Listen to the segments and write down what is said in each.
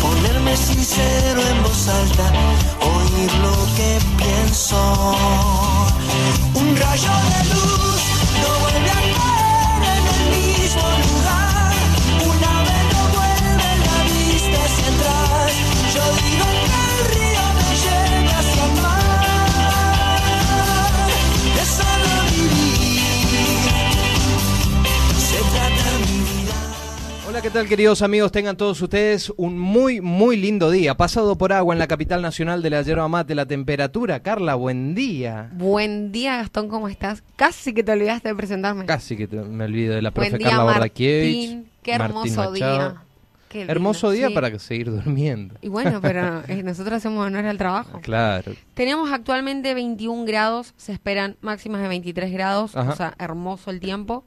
Ponerme sincero en voz alta, oír lo que pienso. Un rayo de luz tal queridos amigos? Tengan todos ustedes un muy, muy lindo día. Pasado por agua en la capital nacional de la yerba mate, la temperatura. Carla, buen día. Buen día, Gastón, ¿cómo estás? Casi que te olvidaste de presentarme. Casi que te- me olvido de la profe Buen día, Carla. Martín. Qué hermoso día. Qué lindo, Hermoso día sí. para seguir durmiendo. Y bueno, pero eh, nosotros hacemos honor al trabajo. Claro. Tenemos actualmente 21 grados, se esperan máximas de 23 grados, Ajá. o sea, hermoso el tiempo.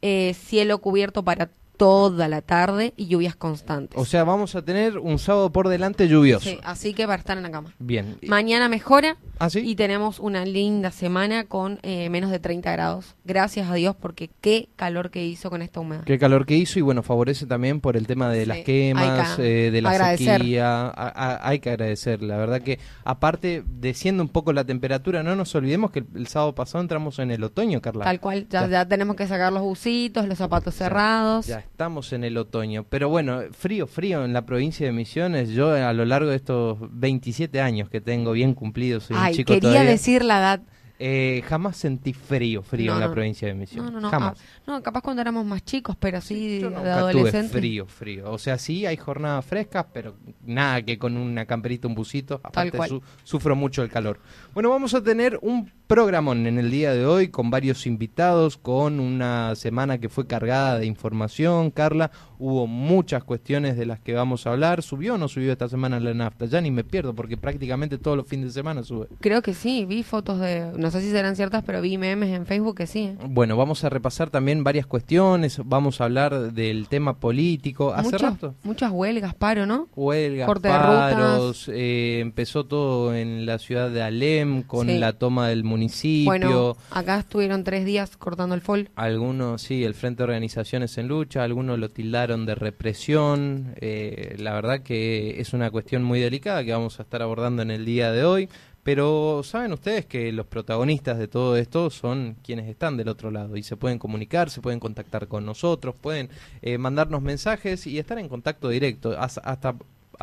Eh, cielo cubierto para toda la tarde y lluvias constantes. O sea, vamos a tener un sábado por delante lluvioso. Sí, así que para estar en la cama. Bien. Mañana mejora ¿Ah, sí? y tenemos una linda semana con eh, menos de 30 grados. Gracias a Dios porque qué calor que hizo con esta humedad. Qué calor que hizo y bueno, favorece también por el tema de Sí, las quemas, que eh, de la agradecer. sequía. A- a- hay que agradecer. La verdad que aparte, desciende un poco la temperatura, no nos olvidemos que el, el sábado pasado entramos en el otoño, Carla. Tal cual, ya, Ya. ya tenemos que sacar los bucitos, los zapatos cerrados. Ya estamos en el otoño. Pero bueno, frío, frío en la provincia de Misiones. Yo a lo largo de estos 27 años que tengo bien cumplidos, soy un chico quería todavía, decir la edad. Eh, jamás sentí frío, frío No, en la no. provincia de No, Misiones. no, no. Jamás. ah, no, capaz cuando éramos más chicos, pero sí, Yo de nunca tuve adolescente. frío, frío. O sea, sí hay jornadas frescas, pero nada que con una camperita, un busito. Aparte, cual. su- sufro mucho el calor. Bueno, vamos a tener un programón en el día de hoy con varios invitados, con una semana que fue cargada de información. Carla, hubo muchas cuestiones de las que vamos a hablar. ¿Subió o no subió esta semana la nafta? Ya ni me pierdo porque prácticamente todos los fines de semana sube. Creo que sí, vi fotos de, no sé si serán ciertas, pero vi memes en Facebook que sí. ¿eh? Bueno, vamos a repasar también varias cuestiones. Vamos a hablar del tema político. ¿Hace Muchas, rato? muchas huelgas, paro, ¿no? huelgas, Corte de paros, eh, empezó todo en la ciudad de Alem con Sí. la toma del municipio. Bueno, acá estuvieron tres días cortando el fol. Algunos, sí, el Frente de Organizaciones en Lucha, algunos lo tildaron de represión. eh, la verdad que es una cuestión muy delicada que vamos a estar abordando en el día de hoy. Pero saben ustedes que los protagonistas de todo esto son quienes están del otro lado y se pueden comunicar, se pueden contactar con nosotros, pueden eh, mandarnos mensajes y estar en contacto directo, as- hasta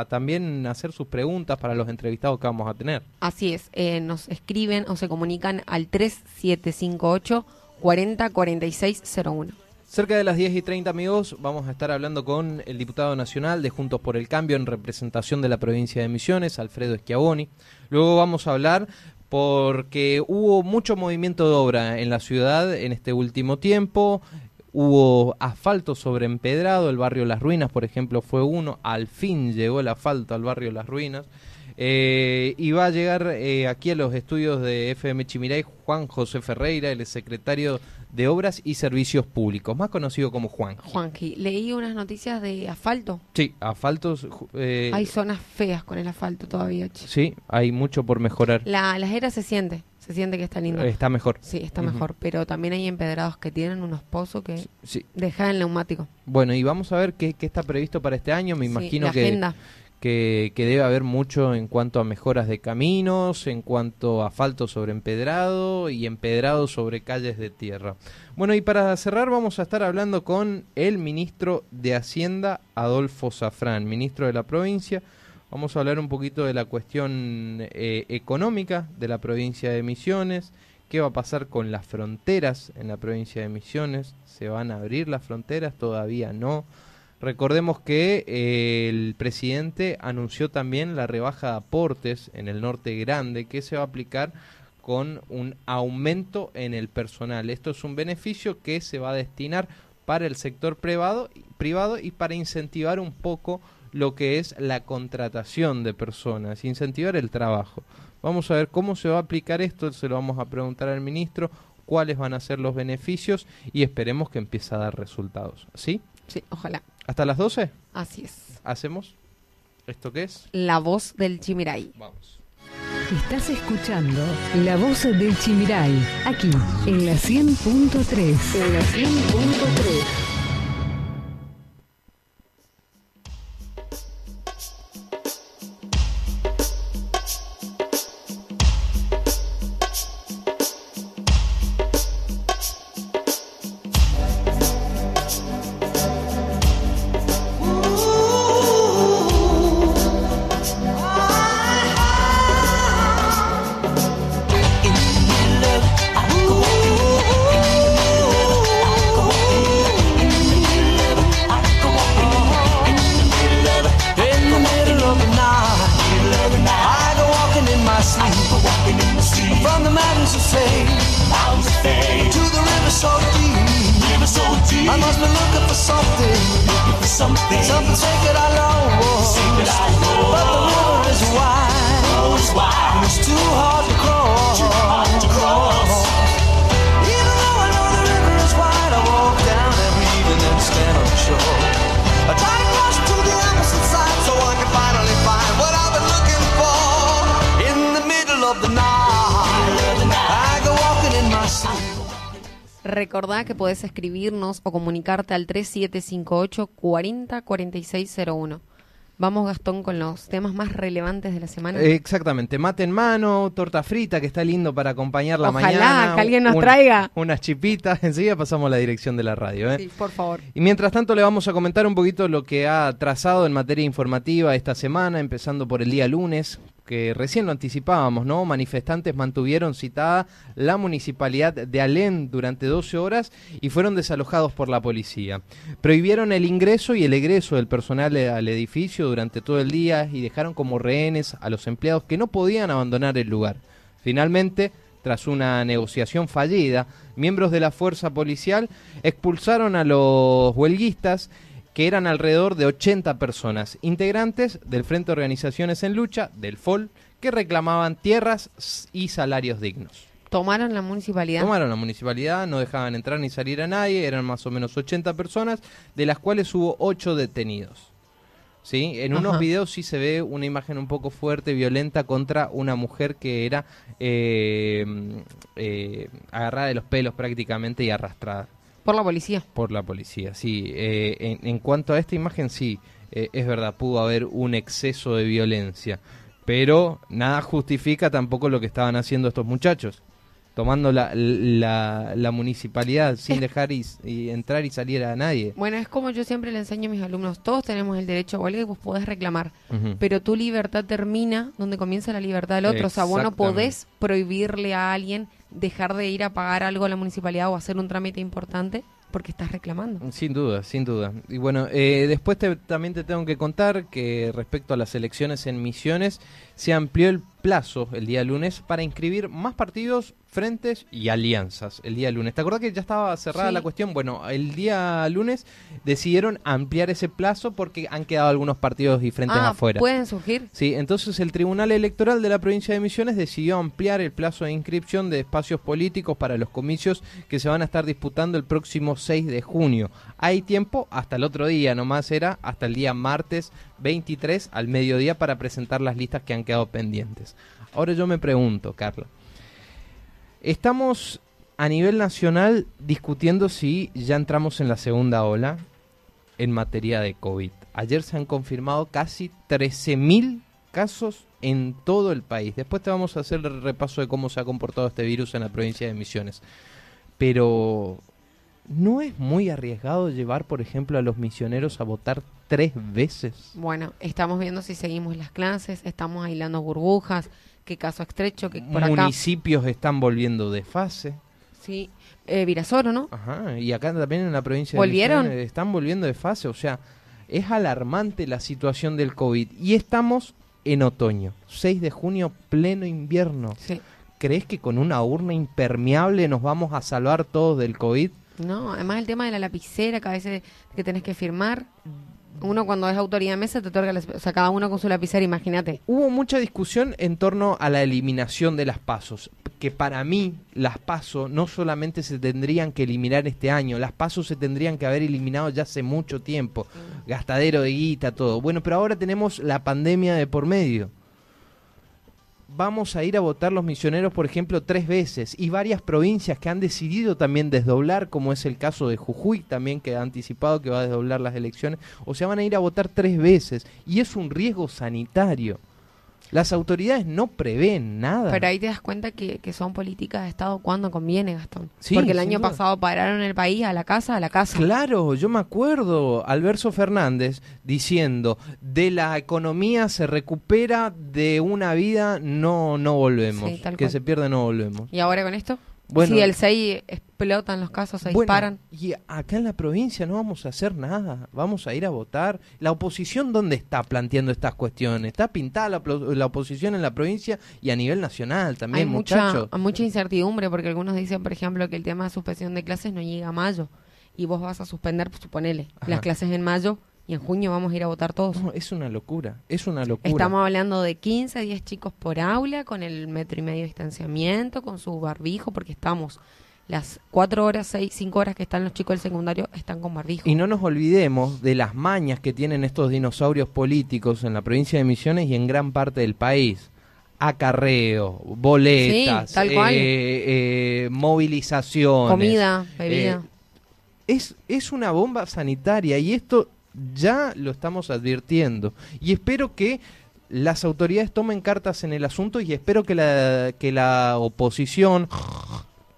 también hacer sus preguntas para los entrevistados que vamos a tener. Así es, eh, nos escriben o se comunican al 3758 40 46 01. Cerca de las 10 y 30 amigos vamos a estar hablando con el diputado nacional de Juntos por el Cambio en representación de la provincia de Misiones, Alfredo Schiavoni. Luego vamos a hablar porque hubo mucho movimiento de obra en la ciudad en este último tiempo. Hubo asfalto sobre empedrado, el barrio Las Ruinas, por ejemplo, fue uno. Al fin llegó el asfalto al barrio Las Ruinas. Eh, y va a llegar eh, aquí a los estudios de FM Chimiray Juan José Ferreira, el secretario de Obras y Servicios Públicos, más conocido como Juan. Juanqui, leí unas noticias de asfalto. Sí, asfaltos. eh, Hay zonas feas con el asfalto todavía. che. sí, hay mucho por mejorar. La, la era se siente, se siente que está lindo. Está mejor. Sí, está Ujú. mejor, pero también hay empedrados que tienen unos pozos que Sí. dejan el neumático. Bueno, y vamos a ver qué, qué está previsto para este año. Me Sí, imagino la que, agenda. Que, debe haber mucho en cuanto a mejoras de caminos, en cuanto a asfalto sobre empedrado y empedrado sobre calles de tierra. Bueno, y para cerrar vamos a estar hablando con el ministro de Hacienda, Adolfo Zafrán, ministro de la provincia. Vamos a hablar un poquito de la cuestión eh, económica de la provincia de Misiones, qué va a pasar con las fronteras en la provincia de Misiones, se van a abrir las fronteras, todavía no. Recordemos que eh, el presidente anunció también la rebaja de aportes en el norte grande que se va a aplicar con un aumento en el personal. Esto es un beneficio que se va a destinar para el sector privado, privado y para incentivar un poco lo que es la contratación de personas, incentivar el trabajo. Vamos a ver cómo se va a aplicar esto, se lo vamos a preguntar al ministro, cuáles van a ser los beneficios y esperemos que empiece a dar resultados. ¿Sí? Sí, ojalá. ¿Hasta las 12? Así es. ¿Hacemos? ¿Esto qué es? La voz del Chimiray. Vamos. Estás escuchando La Voz del Chimiray, aquí, en la 100.3. En la 100.3. Recordá que podés escribirnos o comunicarte al 3758 40 Vamos, Gastón, con los temas más relevantes de la semana. Exactamente. Mate en mano, torta frita, que está lindo para acompañar la mañana. Ojalá que alguien nos traiga. Unas chipitas. Enseguida pasamos la dirección de la radio. ¿eh? Sí, por favor. Y mientras tanto le vamos a comentar un poquito lo que ha trazado en materia informativa esta semana, empezando por el día lunes, que recién lo anticipábamos, ¿no? Manifestantes mantuvieron citada la municipalidad de Alén durante 12 horas y fueron desalojados por la policía. Prohibieron el ingreso y el egreso del personal al edificio durante todo el día y dejaron como rehenes a los empleados que no podían abandonar el lugar. Finalmente, tras una negociación fallida, miembros de la fuerza policial expulsaron a los huelguistas que eran alrededor de 80 personas, integrantes del Frente de Organizaciones en Lucha, del FOL, que reclamaban tierras y salarios dignos. ¿Tomaron la municipalidad? Tomaron la municipalidad, no dejaban entrar ni salir a nadie, eran más o menos 80 personas, de las cuales hubo 8 detenidos. ¿Sí? En unos videos sí se ve una imagen un poco fuerte, violenta, contra una mujer que era eh, eh, agarrada de los pelos prácticamente y arrastrada. Por la policía. Por la policía, sí. Eh, en, cuanto a esta imagen, sí, eh, es verdad, pudo haber un exceso de violencia, pero nada justifica tampoco lo que estaban haciendo estos muchachos tomando la, la, municipalidad sin dejar y, entrar y salir a nadie. Bueno, es como yo siempre le enseño a mis alumnos, todos tenemos el derecho a huelga y vos podés reclamar, pero tu libertad termina donde comienza la libertad del otro, o sea, vos no podés prohibirle a alguien dejar de ir a pagar algo a la municipalidad o hacer un trámite importante porque estás reclamando. Sin duda, sin duda. Y bueno, eh, después también te tengo que contar que respecto a las elecciones en Misiones, se amplió el plazo el día lunes para inscribir más partidos frentes y alianzas el día lunes. ¿Te acuerdas que ya estaba cerrada la cuestión? Bueno, el día lunes decidieron ampliar ese plazo porque han quedado algunos partidos y frentes ah, afuera. ¿Pueden surgir? Sí, entonces el Tribunal Electoral de la provincia de Misiones decidió ampliar el plazo de inscripción de espacios políticos para los comicios que se van a estar disputando el próximo 6 de junio. Hay tiempo hasta el otro día, nomás era hasta el día martes 23 al mediodía para presentar las listas que han quedado pendientes. Ahora yo me pregunto, Carla, Estamos a nivel nacional discutiendo si ya entramos en la segunda ola. en materia de COVID. Ayer se han confirmado casi 13.000 casos en todo el país. Después te vamos a hacer el repaso de cómo se ha comportado este virus en la provincia de Misiones. Pero ¿no es muy arriesgado llevar, por ejemplo, a los misioneros a votar tres veces? Bueno, estamos viendo si seguimos las clases, estamos aislando burbujas, qué caso estrecho, que por Municipios están volviendo de fase. Sí, eh, Virasoro, ¿no? Ajá, y acá también en la provincia ¿Volvieron? de Misiones están volviendo de fase, o sea, es alarmante la situación del COVID. Y estamos en otoño, 6 de junio, pleno invierno. Sí. ¿Crees que con una urna impermeable nos vamos a salvar todos del COVID? No, además el tema de la lapicera, que a veces que tenés que firmar, uno cuando es autoridad de mesa te otorga, o sea, cada uno con su lapicera, imagínate. Hubo mucha discusión en torno a la eliminación de las pasos, que para mí las pasos no solamente se tendrían que eliminar este año, las pasos se tendrían que haber eliminado ya hace mucho tiempo, gastadero de guita, todo. Bueno, pero ahora tenemos la pandemia de por medio vamos a ir a votar los misioneros, por ejemplo, tres veces, y varias provincias que han decidido también desdoblar, como es el caso de Jujuy, también que ha anticipado que va a desdoblar las elecciones, o sea, van a ir a votar tres veces, y es un riesgo sanitario. Las autoridades no prevén nada. Pero ahí te das cuenta que, son políticas de Estado cuando conviene, Gastón. Porque el año pasado pararon el país a la casa, a la casa. Claro, yo me acuerdo, Alberto Fernández diciendo, de la economía se recupera, de una vida no, no volvemos. que se pierde no volvemos. ¿Y ahora con esto? Bueno, si el 6 explotan los casos, se disparan. Y acá en la provincia no vamos a hacer nada, vamos a ir a votar. ¿La oposición dónde está planteando estas cuestiones? Está pintada la, oposición en la provincia y a nivel nacional también, Hay muchachos. Mucha, mucha incertidumbre porque algunos dicen, por ejemplo, que el tema de suspensión de clases no llega a mayo y vos vas a suspender, suponele, las clases en mayo y en junio vamos a ir a votar todos. es una locura, es una locura. Estamos hablando de 15, 10 chicos por aula, con el metro y medio de distanciamiento, con su barbijo, porque estamos las 4 horas, 6, 5 horas que están los chicos del secundario están con barbijo. Y no nos olvidemos de las mañas que tienen estos dinosaurios políticos en la provincia de Misiones y en gran parte del país acarreo, boletas, sí, eh, eh, movilizaciones, comida, bebida. Eh, es, es una bomba sanitaria y esto ya lo estamos advirtiendo. Y espero que las autoridades tomen cartas en el asunto y espero que la, que la oposición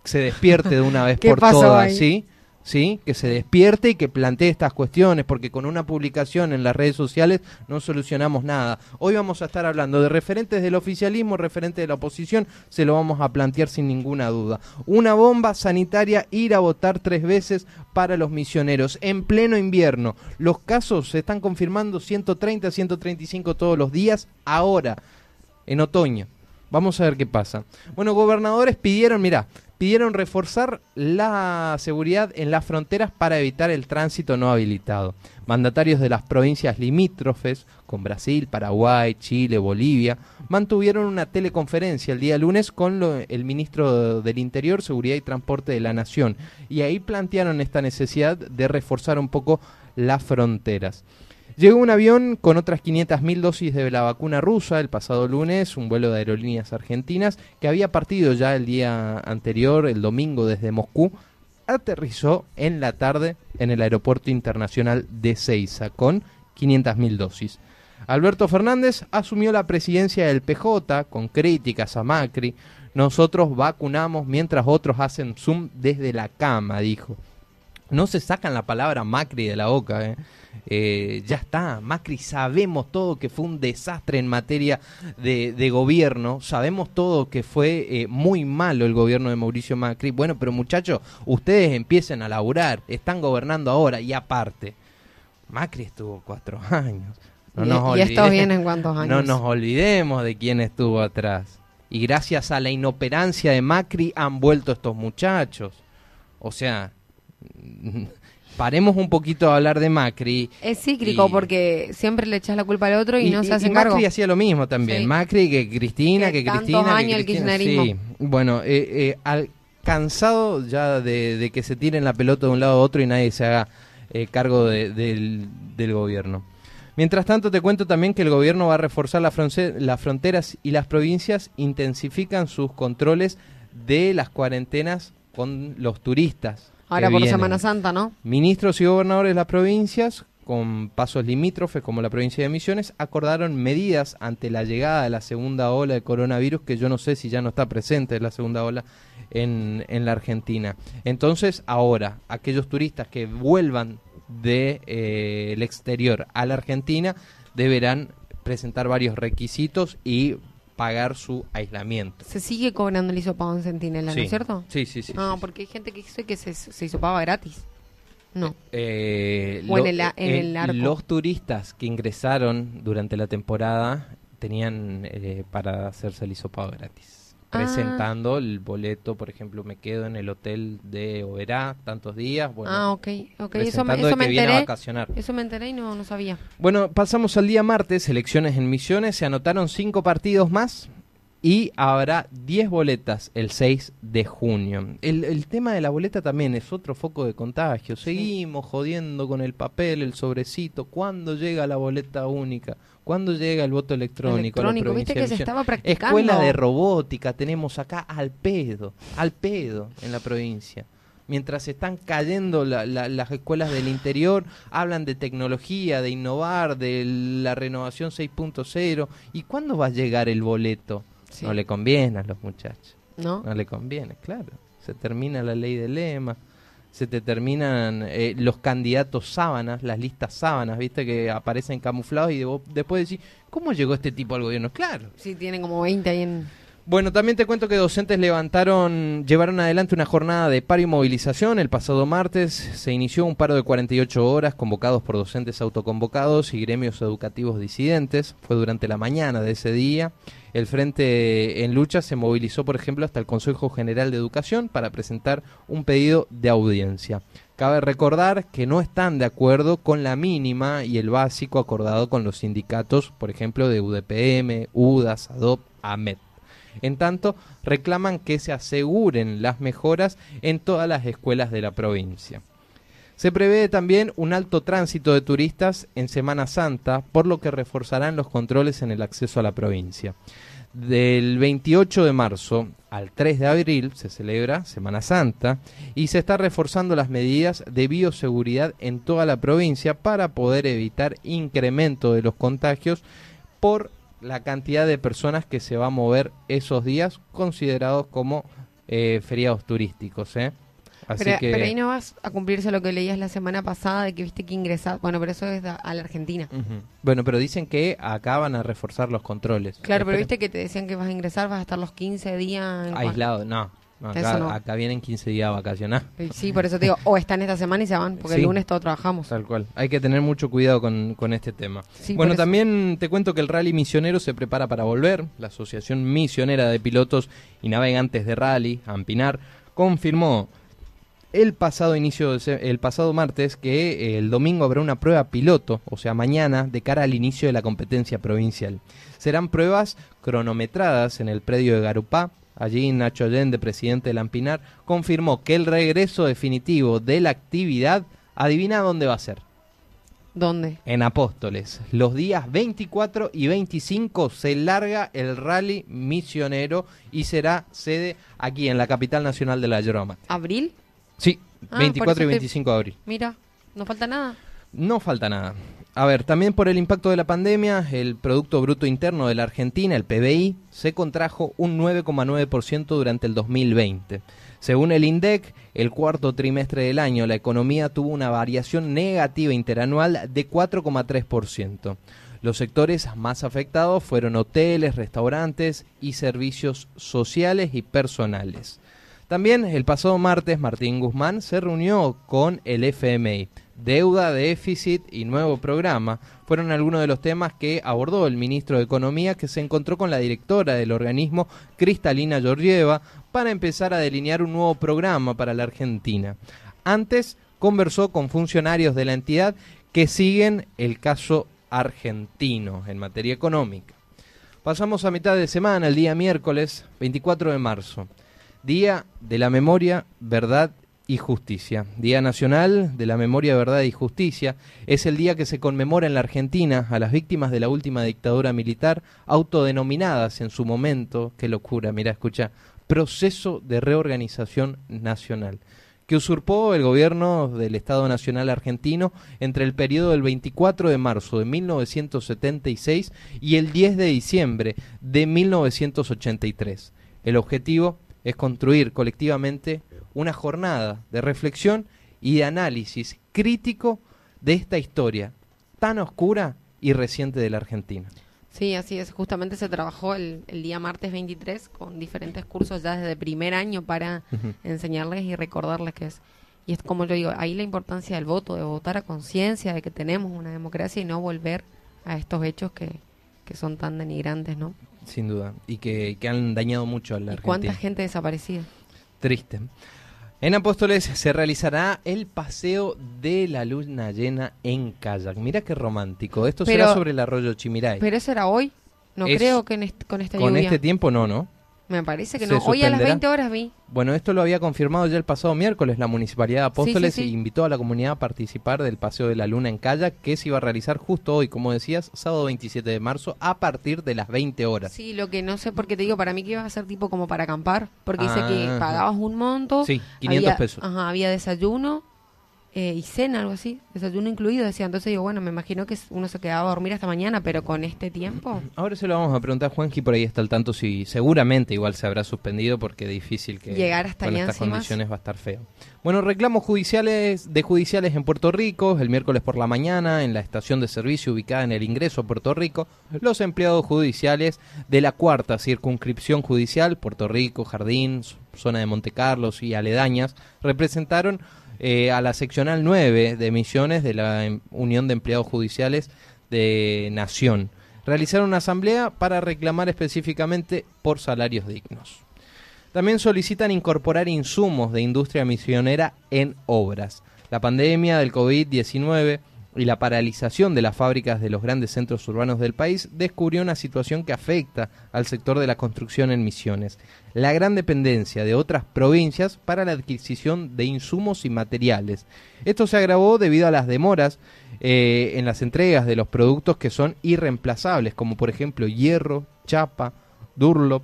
se despierte de una vez por todas, ¿sí? ¿Sí? Que se despierte y que plantee estas cuestiones, porque con una publicación en las redes sociales no solucionamos nada. Hoy vamos a estar hablando de referentes del oficialismo, referentes de la oposición, se lo vamos a plantear sin ninguna duda. Una bomba sanitaria, ir a votar tres veces para los misioneros en pleno invierno. Los casos se están confirmando 130, 135 todos los días, ahora, en otoño. Vamos a ver qué pasa. Bueno, gobernadores pidieron, mira, pidieron reforzar la seguridad en las fronteras para evitar el tránsito no habilitado. Mandatarios de las provincias limítrofes, con Brasil, Paraguay, Chile, Bolivia, mantuvieron una teleconferencia el día lunes con el ministro del Interior, Seguridad y Transporte de la Nación, y ahí plantearon esta necesidad de reforzar un poco las fronteras. Llegó un avión con otras 500.000 dosis de la vacuna rusa el pasado lunes, un vuelo de aerolíneas argentinas que había partido ya el día anterior, el domingo, desde Moscú, aterrizó en la tarde en el aeropuerto internacional de Ceiza con 500.000 dosis. Alberto Fernández asumió la presidencia del PJ con críticas a Macri. Nosotros vacunamos mientras otros hacen Zoom desde la cama, dijo. No se sacan la palabra Macri de la boca, ¿eh? Eh, ya está, Macri sabemos todo que fue un desastre en materia de, gobierno, sabemos todo que fue eh, muy malo el gobierno de Mauricio Macri. Bueno, pero muchachos, ustedes empiecen a laburar, están gobernando ahora y aparte, Macri estuvo cuatro años. No nos y, esto viene en cuántos años. No nos olvidemos de quién estuvo atrás. Y gracias a la inoperancia de Macri han vuelto estos muchachos. O sea, paremos un poquito a hablar de Macri. Es cíclico porque siempre le echas la culpa al otro y, no se hace y Macri hacía lo mismo también. Macri, que Cristina, que, Cristina. años el kirchnerismo. Sí, bueno, eh, eh, cansado ya de, que se tiren la pelota de un lado a otro y nadie se haga eh, cargo del, gobierno. Mientras tanto, te cuento también que el gobierno va a reforzar las fronteras y las provincias intensifican sus controles de las cuarentenas con los turistas Ahora por Semana Santa, ¿no? Ministros y gobernadores de las provincias con pasos limítrofes como la provincia de Misiones, acordaron medidas ante la llegada de la segunda ola de coronavirus, que yo no sé si ya no está presente la segunda ola en, en la Argentina. Entonces, ahora, aquellos turistas que vuelvan del de, eh, el exterior a la Argentina deberán presentar varios requisitos y pagar su aislamiento. Se sigue cobrando el hisopado en Centinela, ¿no es cierto? Sí, sí, sí. No, porque hay gente que dice que se, se hisopaba gratis. No. Eh, los turistas que ingresaron durante la temporada tenían eh, para hacerse el hisopado gratis. Ah. Presentando el boleto, por ejemplo, me quedo en el hotel de Oberá tantos días. Bueno, ah, ok, okay. Eso, me, eso me enteré. Eso me enteré y no, no sabía. Bueno, pasamos al día martes, elecciones en Misiones. Se anotaron cinco partidos más y habrá 10 boletas el 6 de junio. El, el, tema de la boleta también es otro foco de contagio. Seguimos jodiendo con el papel, el sobrecito. ¿Cuándo llega la boleta única? ¿Cuándo llega el voto electrónico? electrónico. ¿Viste que se estaba practicando? Escuela de robótica tenemos acá al pedo, al pedo en la provincia mientras están cayendo las escuelas del interior, hablan de tecnología, de innovar, de la renovación 6.0. ¿Y cuándo va a llegar el boleto? No le conviene a los muchachos. ¿No? No le conviene, claro. Se termina la ley del lema, se te terminan eh, los candidatos sábanas, las listas sábanas, viste, que aparecen camuflados y después decís, ¿cómo llegó este tipo al gobierno? Claro. Sí, tienen como 20 ahí en... Bueno, también te cuento que docentes levantaron, llevaron adelante una jornada de paro y movilización. El pasado martes se inició un paro de 48 horas convocados por docentes autoconvocados y gremios educativos disidentes. Fue durante la mañana de ese día. El Frente en Lucha se movilizó, por ejemplo, hasta el Consejo General de Educación para presentar un pedido de audiencia. Cabe recordar que no están de acuerdo con la mínima y el básico acordado con los sindicatos, por ejemplo, de UDPM, UDAS, ADOP, AMET. En tanto, reclaman que se aseguren las mejoras en todas las escuelas de la provincia. Se prevé también un alto tránsito de turistas en Semana Santa, por lo que reforzarán los controles en el acceso a la provincia. Del 28 de marzo al 3 de abril se celebra Semana Santa y se está reforzando las medidas de bioseguridad en toda la provincia para poder evitar incremento de los contagios por la cantidad de personas que se va a mover esos días considerados como eh, feriados turísticos. ¿eh? pero, ahí no vas a cumplirse lo que leías la semana pasada de que viste que ingresar. Bueno, pero eso es a, la Argentina. Bueno, pero dicen que acá van a reforzar los controles. Claro, pero viste que te decían que vas a ingresar, vas a estar los 15 días. Aislado, no. Acá, vienen 15 días a vacacionar. Sí, por eso te digo, o están esta semana y se van, porque el lunes todos trabajamos. Tal cual. Hay que tener mucho cuidado con, con este tema. bueno, también te cuento que el rally misionero se prepara para volver. La Asociación Misionera de Pilotos y Navegantes de Rally, Ampinar, confirmó el pasado inicio el pasado martes que eh, el domingo habrá una prueba piloto, o sea, mañana de cara al inicio de la competencia provincial. Serán pruebas cronometradas en el predio de Garupá. Allí Nacho Allende, presidente de Lampinar, confirmó que el regreso definitivo de la actividad, adivina dónde va a ser. ¿Dónde? En Apóstoles. Los días 24 y 25 se larga el rally misionero y será sede aquí en la capital nacional de la Yoroma. ¿Abril? Sí, 24 ah, y 25 de abril. Mira, no falta nada. No falta nada. A ver, también por el impacto de la pandemia, el Producto Bruto Interno de la Argentina, el PBI, se contrajo un 9,9% durante el 2020. Según el INDEC, el cuarto trimestre del año la economía tuvo una variación negativa interanual de 4,3%. Los sectores más afectados fueron hoteles, restaurantes y servicios sociales y personales. También el pasado martes Martín Guzmán se reunió con el FMI. Deuda, déficit y nuevo programa fueron algunos de los temas que abordó el ministro de Economía que se encontró con la directora del organismo, Cristalina Georgieva, para empezar a delinear un nuevo programa para la Argentina. Antes conversó con funcionarios de la entidad que siguen el caso argentino en materia económica. Pasamos a mitad de semana, el día miércoles 24 de marzo. Día de la Memoria, Verdad y Justicia. Día Nacional de la Memoria, Verdad y Justicia. Es el día que se conmemora en la Argentina a las víctimas de la última dictadura militar, autodenominadas en su momento, qué locura, mira, escucha, proceso de reorganización nacional. que usurpó el gobierno del Estado Nacional argentino entre el periodo del 24 de marzo de 1976 y el 10 de diciembre de 1983. El objetivo es construir colectivamente una jornada de reflexión y de análisis crítico de esta historia tan oscura y reciente de la Argentina. Sí, así es. Justamente se trabajó el, día martes 23 con diferentes cursos ya desde primer año para enseñarles y recordarles que es. Y es como yo digo, ahí la importancia del voto, de votar a conciencia de que tenemos una democracia y no volver a estos hechos que, que son tan denigrantes, ¿no? Sin duda. Y que, que han dañado mucho a la Argentina. ¿Cuánta gente desaparecida? Triste. En Apóstoles se realizará el paseo de la luna llena en kayak. Mira qué romántico. Esto será sobre el arroyo Chimiray. Pero eso era hoy. No creo que con esta Con este tiempo no, ¿no? Me parece que no. Hoy a las 20 horas vi. Bueno, esto lo había confirmado ya el pasado miércoles. La Municipalidad de Apóstoles invitó a la comunidad a participar del Paseo de la Luna en kayak que se iba a realizar justo hoy, como decías, sábado 27 de marzo, a partir de las 20 horas. Sí, lo que no sé porque te digo, para mí que iba a ser tipo como para acampar, porque dice que ah. pagabas un monto. Sí, 500 pesos. Ajá, había desayuno, eh, y cena, algo así, desayuno incluido, decía. Entonces digo, bueno, me imagino que uno se quedaba a dormir hasta mañana, pero con este tiempo. Ahora se lo vamos a preguntar a Juanji, por ahí está al tanto, si seguramente igual se habrá suspendido porque es difícil que llegar hasta con estas condiciones va a estar feo. Bueno, reclamos judiciales de judiciales en Puerto Rico, el miércoles por la mañana, en la estación de servicio ubicada en el ingreso a Puerto Rico, los empleados judiciales de la cuarta circunscripción judicial, Puerto Rico, Jardín, zona de Monte Carlos y aledañas, representaron eh, a la seccional 9 de Misiones de la em, Unión de Empleados Judiciales de Nación. Realizaron una asamblea para reclamar específicamente por salarios dignos. También solicitan incorporar insumos de industria misionera en obras. La pandemia del COVID-19 y la paralización de las fábricas de los grandes centros urbanos del país descubrió una situación que afecta al sector de la construcción en Misiones, la gran dependencia de otras provincias para la adquisición de insumos y materiales. Esto se agravó debido a las demoras eh, en las entregas de los productos que son irreemplazables, como por ejemplo hierro, chapa, durlop,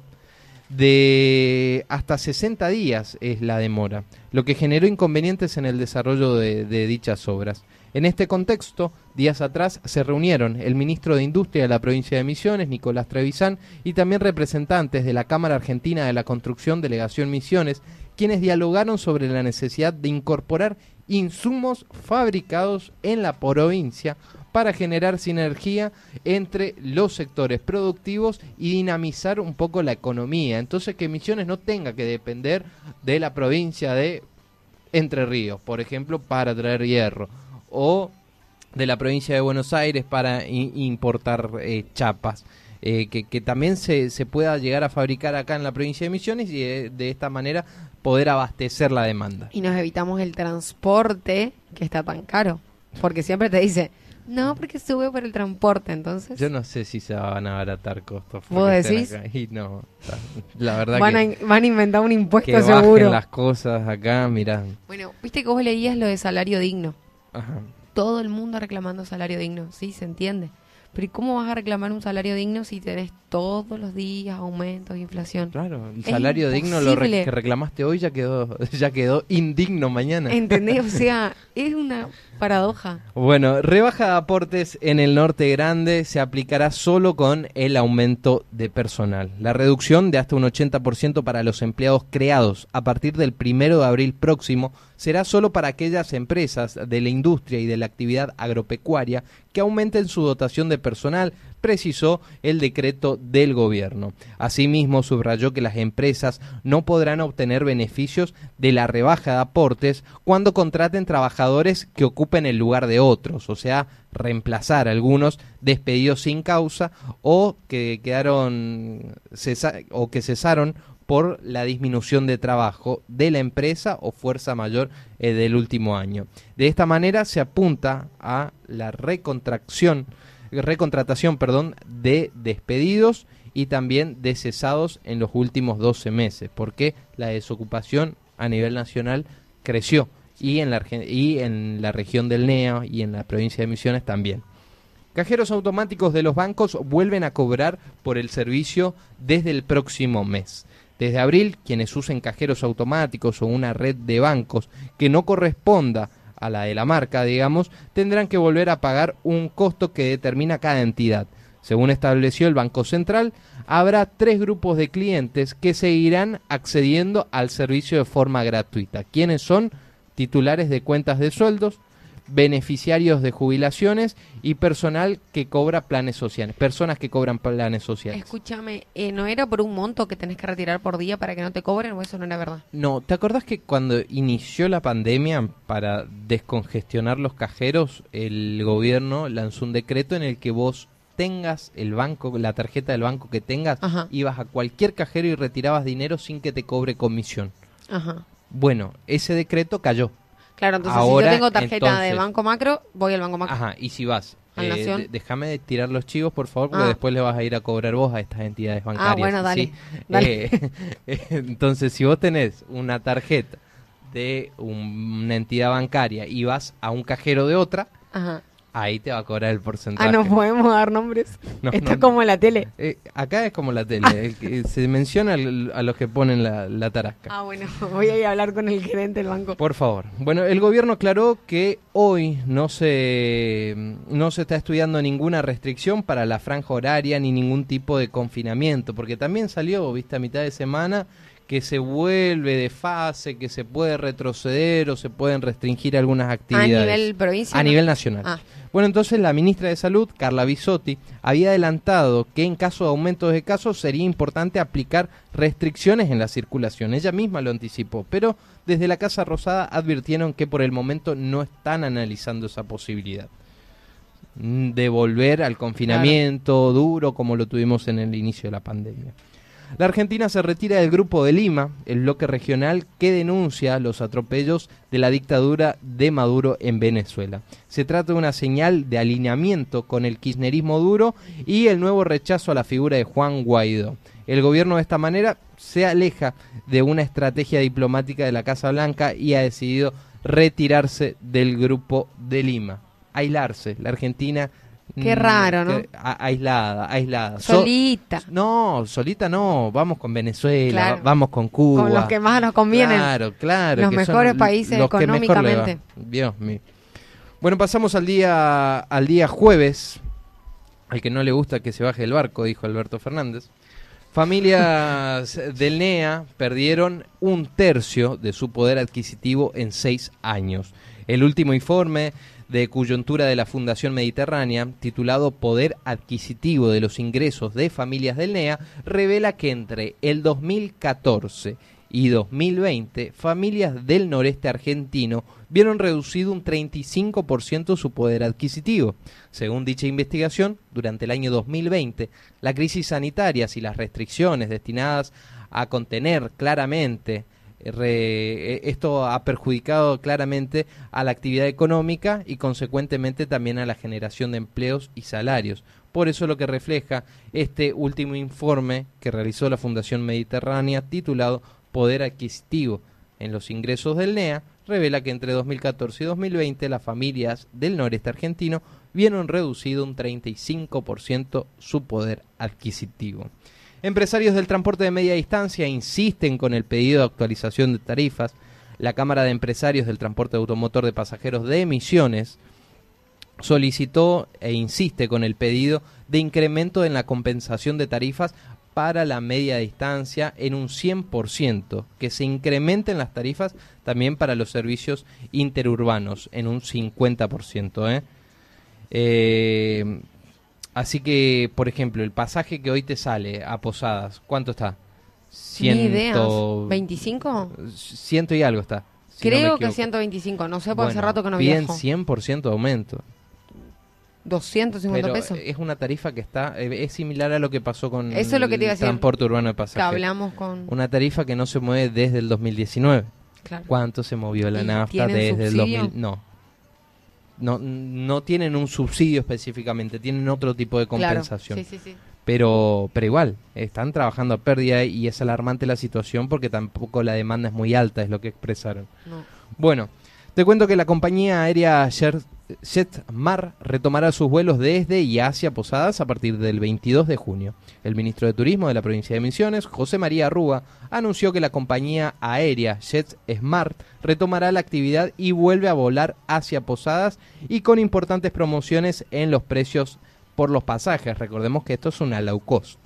de hasta 60 días es la demora, lo que generó inconvenientes en el desarrollo de dichas obras. En este contexto, días atrás se reunieron el ministro de Industria de la provincia de Misiones, Nicolás Trevisán, y también representantes de la Cámara Argentina de la Construcción Delegación Misiones, quienes dialogaron sobre la necesidad de incorporar insumos fabricados en la provincia para generar sinergia entre los sectores productivos y dinamizar un poco la economía. Entonces que Misiones no tenga que depender de la provincia de Entre Ríos, por ejemplo, para traer hierro o de la provincia de Buenos Aires para importar eh, chapas. Eh, que, también se, se, pueda llegar a fabricar acá en la provincia de Misiones y de, esta manera poder abastecer la demanda. Y nos evitamos el transporte que está tan caro, porque siempre te dice, no, porque sube por el transporte, entonces. Yo no sé si se van a abaratar costos. ¿Vos decís? Y no, la verdad van que... A, van a inventar un impuesto que seguro. las cosas acá, mirá. Bueno, viste que vos leías lo de salario digno. Todo el mundo reclamando salario digno, sí, se entiende. Pero ¿y cómo vas a reclamar un salario digno si tenés todos los días aumentos, inflación? Claro, el salario digno lo que reclamaste hoy ya quedó ya quedó indigno mañana. ¿Entendés? O sea, es una paradoja. Bueno, rebaja de aportes en el norte grande se aplicará solo con el aumento de personal. La reducción de hasta un 80% para los empleados creados a partir del primero de abril próximo será solo para aquellas empresas de la industria y de la actividad agropecuaria que aumenten su dotación de personal, precisó el decreto del gobierno. Asimismo, subrayó que las empresas no podrán obtener beneficios de la rebaja de aportes cuando contraten trabajadores que ocupen el lugar de otros, o sea, reemplazar a algunos despedidos sin causa o que quedaron o que cesaron por la disminución de trabajo de la empresa o fuerza mayor eh, del último año. De esta manera se apunta a la recontracción, recontratación perdón, de despedidos y también de cesados en los últimos 12 meses, porque la desocupación a nivel nacional creció y en la, y en la región del NEA y en la provincia de Misiones también. Cajeros automáticos de los bancos vuelven a cobrar por el servicio desde el próximo mes. Desde abril, quienes usen cajeros automáticos o una red de bancos que no corresponda a la de la marca, digamos, tendrán que volver a pagar un costo que determina cada entidad. Según estableció el Banco Central, habrá tres grupos de clientes que seguirán accediendo al servicio de forma gratuita. ¿Quiénes son? Titulares de cuentas de sueldos, beneficiarios de jubilaciones y personal que cobra planes sociales, personas que cobran planes sociales. Escúchame, eh, ¿no era por un monto que tenés que retirar por día para que no te cobren o eso no era verdad? No, ¿te acordás que cuando inició la pandemia para descongestionar los cajeros, el gobierno lanzó un decreto en el que vos tengas el banco, la tarjeta del banco que tengas, ibas a cualquier cajero y retirabas dinero sin que te cobre comisión. Ajá. Bueno, ese decreto cayó. Claro, entonces si yo tengo tarjeta de Banco Macro, voy al Banco Macro. Ajá, y si vas, eh, déjame de tirar los chivos, por favor, porque ah. después le vas a ir a cobrar vos a estas entidades ah, bancarias. Ah, bueno, dale. Eh, entonces, si vos tenés una tarjeta de una entidad bancaria y vas a un cajero de otra, Ajá ahí te va a cobrar el porcentaje. Ah, no podemos dar nombres. No, Esto es como la tele. Eh, acá es como la tele. se menciona a los que ponen la, tarasca. Ah, bueno, voy a ir a hablar con el gerente del banco. Por favor. Bueno, el gobierno aclaró que hoy no se, no se está estudiando ninguna restricción para la franja horaria ni ningún tipo de confinamiento, porque también salió, viste, a mitad de semana que se vuelve de fase, que se puede retroceder o se pueden restringir algunas actividades. ¿A nivel provincia? A nivel nacional. Ah. Bueno, entonces la ministra de Salud, Carla Bisotti, había adelantado que en caso de aumentos de casos sería importante aplicar restricciones en la circulación. Ella misma lo anticipó, pero desde la Casa Rosada advirtieron que por el momento no están analizando esa posibilidad de volver al confinamiento duro como lo tuvimos en el inicio de la pandemia. La Argentina se retira del Grupo de Lima, el bloque regional que denuncia los atropellos de la dictadura de Maduro en Venezuela. Se trata de una señal de alineamiento con el kirchnerismo duro y el nuevo rechazo a la figura de Juan Guaidó. El gobierno de esta manera se aleja de una estrategia diplomática de la Casa Blanca y ha decidido retirarse del Grupo de Lima, aislarse. La Argentina Qué mm, raro, ¿no? aislada, aislada. Solita. no, solita no. Vamos con Venezuela, vamos con Cuba. Con los que más nos convienen. Claro, claro. Los mejores países económicamente. Dios mío. Bueno, pasamos al día, al día jueves. Al que no le gusta que se baje del barco, dijo Alberto Fernández. Familias del NEA perdieron un tercio de su poder adquisitivo en seis años. El último informe de coyuntura de la Fundación Mediterránea, titulado Poder Adquisitivo de los Ingresos de Familias del NEA, revela que entre el 2014 y 2020, familias del noreste argentino vieron reducido un 35% su poder adquisitivo. Según dicha investigación, durante el año 2020, la crisis sanitaria y las restricciones destinadas a contener claramente eh, esto ha perjudicado claramente a la actividad económica y consecuentemente también a la generación de empleos y salarios. Por eso lo que refleja este último informe que realizó la Fundación Mediterránea titulado Poder Adquisitivo en los ingresos del NEA revela que entre 2014 y 2020 las familias del noreste argentino vieron reducido un 35% su poder adquisitivo. Empresarios del transporte de media distancia insisten con el pedido de actualización de tarifas. La Cámara de Empresarios del Transporte Automotor de Pasajeros de Emisiones solicitó e insiste con el pedido de incremento en la compensación de tarifas para la media distancia en un 100%, que se incrementen las tarifas también para los servicios interurbanos en un 50%. ¿eh? Eh, Así que, por ejemplo, el pasaje que hoy te sale a Posadas, ¿cuánto está? Ciento... ¿25? Ciento y algo está. Creo que 125, no sé, por hace rato que no bien viajo. 100% de aumento. 250 Pero pesos. Es una tarifa que está, eh, es similar a lo que pasó con el transporte urbano de pasajeros. hablamos con... Una tarifa que no se mueve desde el 2019. Claro. ¿Cuánto se movió la nafta desde el 2000? No, no, no tienen un subsidio específicamente, tienen otro tipo de compensación. Pero, pero igual, están trabajando a pérdida y es alarmante la situación porque tampoco la demanda es muy alta, es lo que expresaron. Bueno, te cuento que la compañía aérea JetMar retomará sus vuelos desde y hacia Posadas a partir del 22 de junio. El ministro de Turismo de la provincia de Misiones, José María Arrúa, anunció que la compañía aérea JetSmart retomará la actividad y vuelve a volar hacia Posadas y con importantes promociones en los precios por los pasajes. Recordemos que esto es una low cost.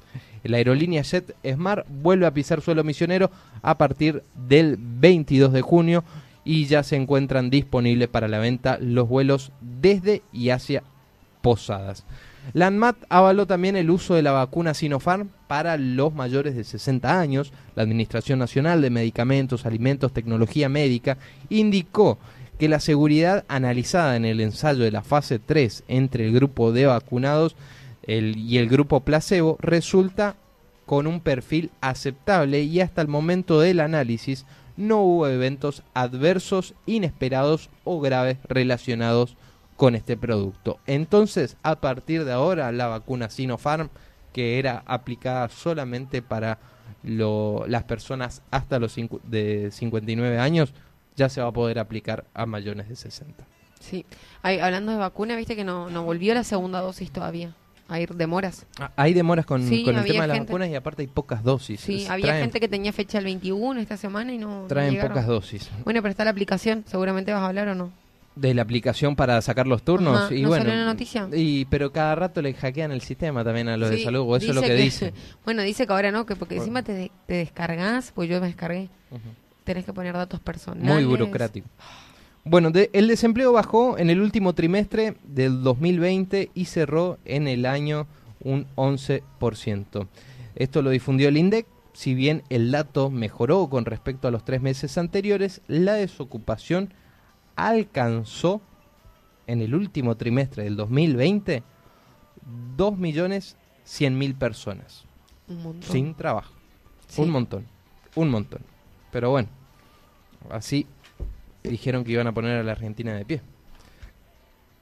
La aerolínea JetSmart vuelve a pisar suelo misionero a partir del 22 de junio y ya se encuentran disponibles para la venta los vuelos desde y hacia Posadas. La avaló también el uso de la vacuna Sinopharm para los mayores de 60 años. La Administración Nacional de Medicamentos, Alimentos, Tecnología Médica indicó que la seguridad analizada en el ensayo de la fase 3 entre el grupo de vacunados y el grupo placebo resulta con un perfil aceptable y hasta el momento del análisis no hubo eventos adversos, inesperados o graves relacionados con este producto. Entonces, a partir de ahora, la vacuna Sinopharm, que era aplicada solamente para las personas hasta los de 59 años, ya se va a poder aplicar a mayores de 60. Sí, hablando de vacuna, viste que no, no volvió la segunda dosis todavía. Hay demoras. Ah, hay demoras con, el tema de las vacunas y aparte hay pocas dosis. Sí, había gente que tenía fecha el 21 esta semana y no. Traen pocas dosis. Bueno, pero está la aplicación, seguramente vas a hablar o no. De la aplicación para sacar los turnos. y bueno, una noticia? Y, pero cada rato le hackean el sistema también a los de salud, o eso es lo que, dice. Bueno, dice que ahora no, que porque encima te, te descargas, pues yo me descargué. Tenés que poner datos personales. Muy burocrático. Bueno, el desempleo bajó en el último trimestre del 2020 y cerró en el año un 11%. Esto lo difundió el INDEC. Si bien el dato mejoró con respecto a los tres meses anteriores, la desocupación alcanzó en el último trimestre del 2020 2.100.000 personas sin trabajo. Un montón, un montón. Pero bueno, así dijeron que iban a poner a la Argentina de pie.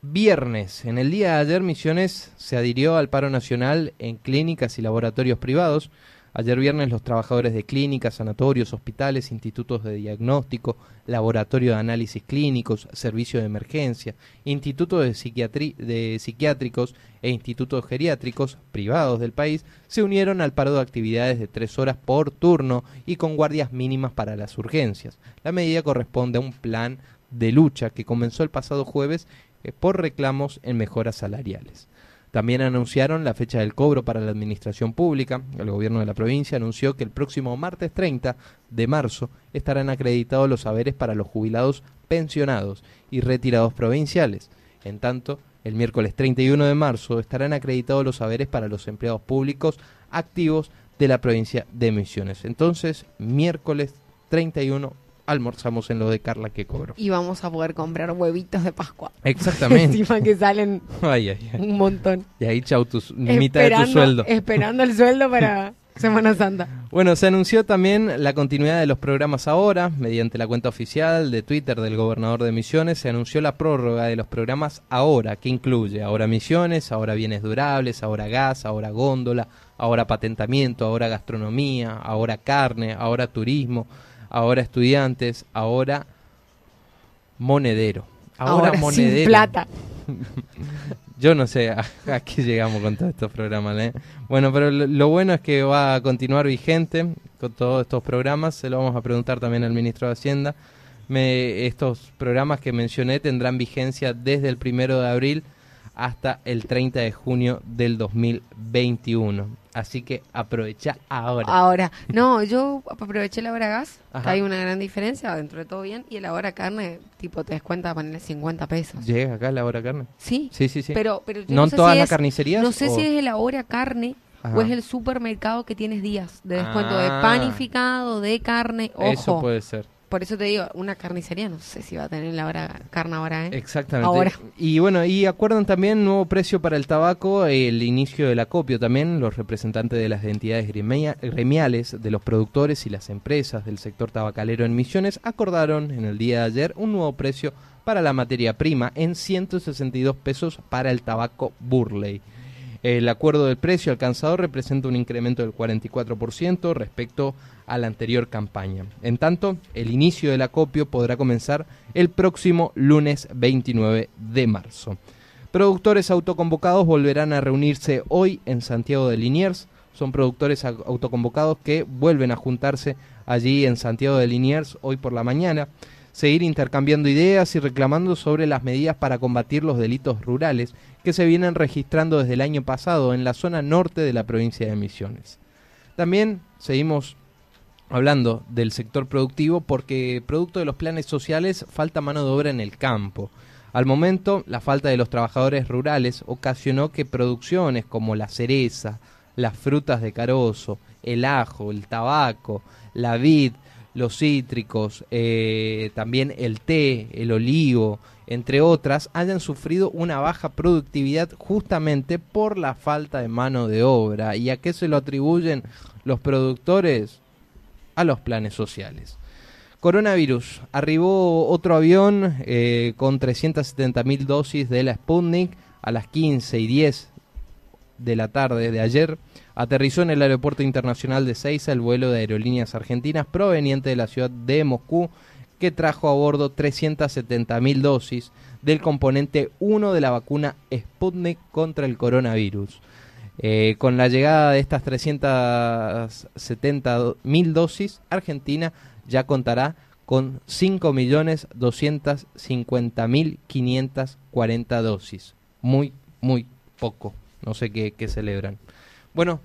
Viernes, en el día de ayer, Misiones se adhirió al paro nacional en clínicas y laboratorios privados. Ayer viernes los trabajadores de clínicas, sanatorios, hospitales, institutos de diagnóstico, laboratorio de análisis clínicos, servicio de emergencia, institutos de, psiquiátricos e institutos geriátricos privados del país se unieron al paro de actividades de tres horas por turno y con guardias mínimas para las urgencias. La medida corresponde a un plan de lucha que comenzó el pasado jueves eh, por reclamos en mejoras salariales. También anunciaron la fecha del cobro para la administración pública. El gobierno de la provincia anunció que el próximo martes 30 de marzo estarán acreditados los saberes para los jubilados pensionados y retirados provinciales. En tanto, el miércoles 31 de marzo estarán acreditados los saberes para los empleados públicos activos de la provincia de Misiones. Entonces, miércoles 31 almorzamos en lo de Carla que cobró. Y vamos a poder comprar huevitos de Pascua. Exactamente. Encima que salen un montón. Y ahí chau, tu, mitad de tu sueldo. Esperando el sueldo para Semana Santa. Bueno, se anunció también la continuidad de los programas ahora, mediante la cuenta oficial de Twitter del gobernador de Misiones, se anunció la prórroga de los programas ahora, que incluye ahora Misiones, ahora bienes durables, ahora gas, ahora góndola, ahora patentamiento, ahora gastronomía, ahora carne, ahora turismo, ahora estudiantes, ahora monedero. Ahora, monedero. Sin plata. Yo no sé a, qué llegamos con todos estos programas. ¿eh? Bueno, pero lo, bueno es que va a continuar vigente con todos estos programas. Se lo vamos a preguntar también al ministro de Hacienda. Me, estos programas que mencioné tendrán vigencia desde el primero de abril hasta el 30 de junio del 2021. Así que aprovecha ahora. Ahora, no, yo aproveché la hora gas, hay una gran diferencia, dentro de todo bien, y la hora carne, tipo, te descuenta ponerle 50 pesos. ¿Llega acá la hora carne? Sí. Sí, sí, sí. Pero, pero ¿No, en todas las carnicerías? No sé si es la hora carne o es el supermercado que tienes días de descuento de ah. panificado, de carne, ojo. Eso puede ser. Por eso te digo, una carnicería no sé si va a tener la hora carne ahora, ¿eh? Exactamente. Ahora. Y bueno, y acuerdan también nuevo precio para el tabaco, el inicio del acopio también, los representantes de las entidades gremiales, de los productores y las empresas del sector tabacalero en Misiones acordaron en el día de ayer un nuevo precio para la materia prima en 162 pesos para el tabaco Burley. El acuerdo del precio alcanzado representa un incremento del 44% respecto a la anterior campaña. En tanto, el inicio del acopio podrá comenzar el próximo lunes 29 de marzo. Productores autoconvocados volverán a reunirse hoy en Santiago de Liniers. Son productores autoconvocados que vuelven a juntarse allí en Santiago de Liniers hoy por la mañana seguir intercambiando ideas y reclamando sobre las medidas para combatir los delitos rurales que se vienen registrando desde el año pasado en la zona norte de la provincia de Misiones. También seguimos hablando del sector productivo porque producto de los planes sociales falta mano de obra en el campo. Al momento, la falta de los trabajadores rurales ocasionó que producciones como la cereza, las frutas de carozo, el ajo, el tabaco, la vid, los cítricos, eh, también el té, el olivo, entre otras, hayan sufrido una baja productividad justamente por la falta de mano de obra. ¿Y a qué se lo atribuyen los productores? A los planes sociales. Coronavirus. Arribó otro avión eh, con 370.000 dosis de la Sputnik a las 15 y 10 de la tarde de ayer aterrizó en el Aeropuerto Internacional de Seiza el vuelo de aerolíneas argentinas proveniente de la ciudad de Moscú, que trajo a bordo 370.000 dosis del componente 1 de la vacuna Sputnik contra el coronavirus. Eh, con la llegada de estas 370.000 dosis, Argentina ya contará con 5.250.540 dosis. Muy, muy poco. No sé qué, qué celebran. Bueno,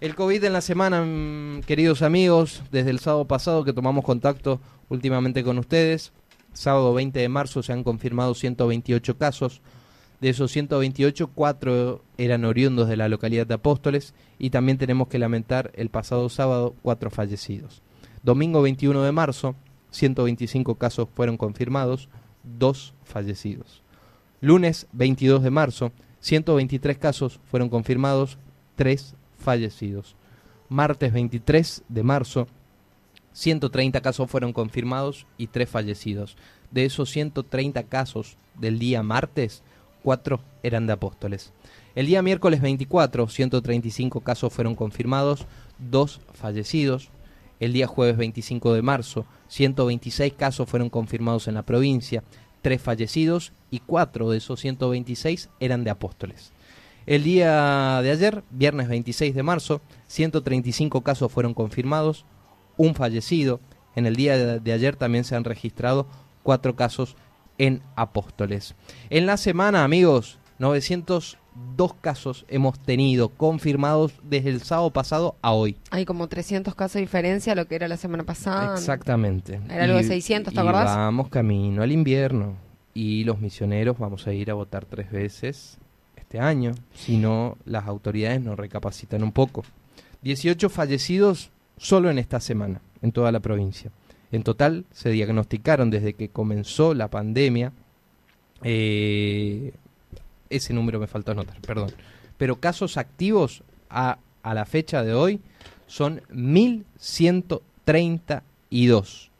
el COVID en la semana, mm, queridos amigos, desde el sábado pasado que tomamos contacto últimamente con ustedes, sábado 20 de marzo se han confirmado 128 casos. De esos 128, 4 eran oriundos de la localidad de Apóstoles y también tenemos que lamentar el pasado sábado 4 fallecidos. Domingo 21 de marzo, 125 casos fueron confirmados, 2 fallecidos. Lunes 22 de marzo, 123 casos fueron confirmados, 3 fallecidos. Martes 23 de marzo, 130 casos fueron confirmados y 3 fallecidos. De esos 130 casos del día martes, 4 eran de apóstoles. El día miércoles 24, 135 casos fueron confirmados, 2 fallecidos. El día jueves 25 de marzo, 126 casos fueron confirmados en la provincia, 3 fallecidos y 4 de esos 126 eran de apóstoles. El día de ayer, viernes 26 de marzo, 135 casos fueron confirmados, un fallecido. En el día de ayer también se han registrado cuatro casos en Apóstoles. En la semana, amigos, 902 casos hemos tenido confirmados desde el sábado pasado a hoy. Hay como 300 casos de diferencia a lo que era la semana pasada. Exactamente. Era algo de 600, ¿te acordás? Vamos camino al invierno y los misioneros vamos a ir a votar tres veces este año, si no las autoridades nos recapacitan un poco. 18 fallecidos solo en esta semana, en toda la provincia. En total se diagnosticaron desde que comenzó la pandemia, eh, ese número me faltó anotar, perdón, pero casos activos a, a la fecha de hoy son 1132.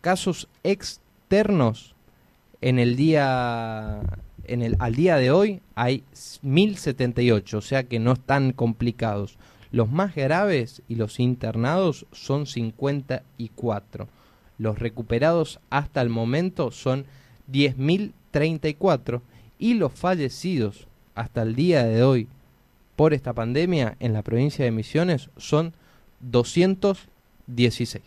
Casos externos en el día en el, al día de hoy hay 1078, o sea que no están complicados. Los más graves y los internados son 54. Los recuperados hasta el momento son 10.034 y los fallecidos hasta el día de hoy por esta pandemia en la provincia de Misiones son 216.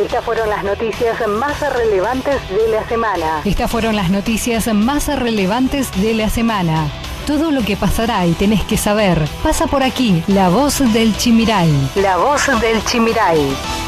Estas fueron las noticias más relevantes de la semana. Estas fueron las noticias más relevantes de la semana. Todo lo que pasará y tenés que saber pasa por aquí. La voz del Chimiray. La voz del Chimiray.